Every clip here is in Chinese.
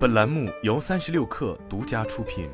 本栏目由三十六氪独家出品。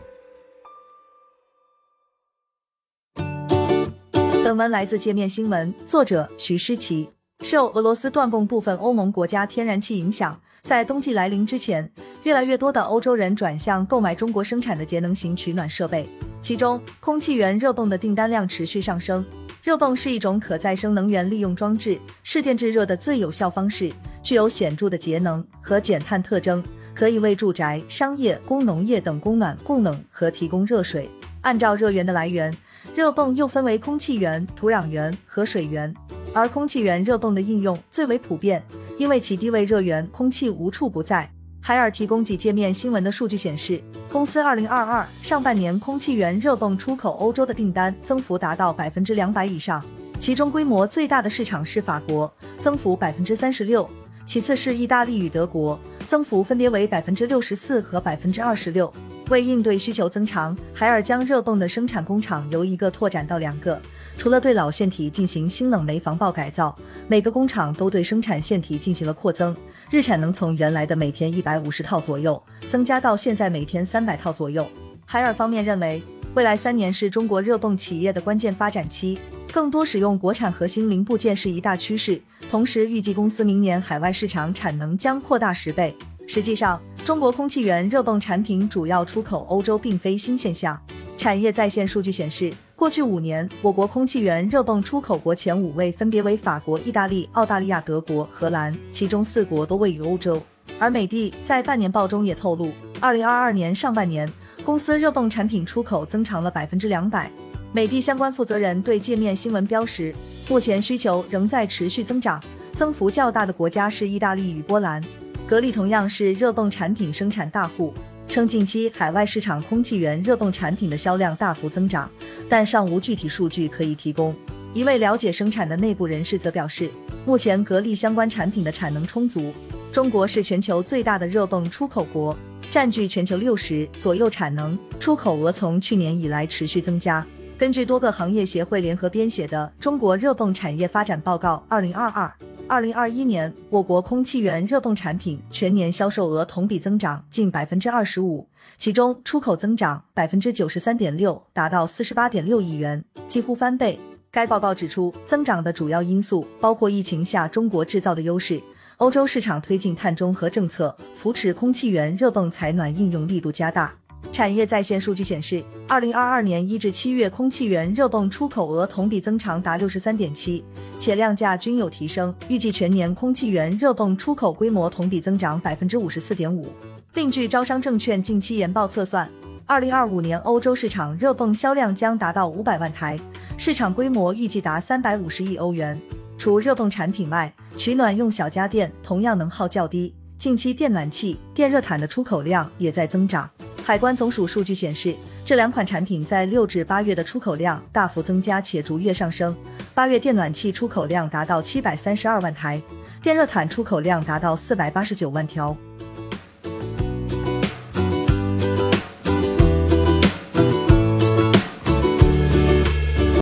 本文来自界面新闻，作者徐诗琪。受俄罗斯断供部分欧盟国家天然气影响，在冬季来临之前，越来越多的欧洲人转向购买中国生产的节能型取暖设备，其中空气源热泵的订单量持续上升。热泵是一种可再生能源利用装置，是电制热的最有效方式，具有显著的节能和减碳特征，可以为住宅、商业、工农业等供暖、供冷和提供热水。按照热源的来源，热泵又分为空气源、土壤源和水源。而空气源热泵的应用最为普遍，因为其低位热源空气无处不在。海尔提供几界面新闻的数据显示，公司二零二二上半年空气源热泵出口欧洲的订单增幅达到百分之两百以上，其中规模最大的市场是法国，增幅百分之三十六，其次是意大利与德国，增幅分别为百分之六十四和百分之二十六。为应对需求增长，海尔将热泵的生产工厂由一个拓展到两个。除了对老线体进行新冷媒防爆改造，每个工厂都对生产线体进行了扩增，日产能从原来的每天一百五十套左右，增加到现在每天三百套左右。海尔方面认为，未来三年是中国热泵企业的关键发展期，更多使用国产核心零部件是一大趋势。同时，预计公司明年海外市场产能将扩大十倍。实际上，中国空气源热泵产品主要出口欧洲，并非新现象。产业在线数据显示，过去五年，我国空气源热泵出口国前五位分别为法国、意大利、澳大利亚、德国、荷兰，其中四国都位于欧洲。而美的在半年报中也透露，二零二二年上半年，公司热泵产品出口增长了百分之两百。美的相关负责人对界面新闻标识，目前需求仍在持续增长，增幅较大的国家是意大利与波兰。格力同样是热泵产品生产大户。称近期海外市场空气源热泵产品的销量大幅增长，但尚无具体数据可以提供。一位了解生产的内部人士则表示，目前格力相关产品的产能充足。中国是全球最大的热泵出口国，占据全球六十左右产能，出口额从去年以来持续增加。根据多个行业协会联合编写的《中国热泵产业发展报告（二零二二）》。二零二一年，我国空气源热泵产品全年销售额同比增长近百分之二十五，其中出口增长百分之九十三点六，达到四十八点六亿元，几乎翻倍。该报告指出，增长的主要因素包括疫情下中国制造的优势，欧洲市场推进碳中和政策，扶持空气源热泵采暖应用力度加大。产业在线数据显示，二零二二年一至七月空气源热泵出口额同比增长达六十三点七，且量价均有提升。预计全年空气源热泵出口规模同比增长百分之五十四点五。另据招商证券近期研报测算，二零二五年欧洲市场热泵销量将达到五百万台，市场规模预计达三百五十亿欧元。除热泵产品外，取暖用小家电同样能耗较低，近期电暖气、电热毯的出口量也在增长。海关总署数据显示，这两款产品在六至八月的出口量大幅增加且逐月上升。八月电暖气出口量达到七百三十二万台，电热毯出口量达到四百八十九万条。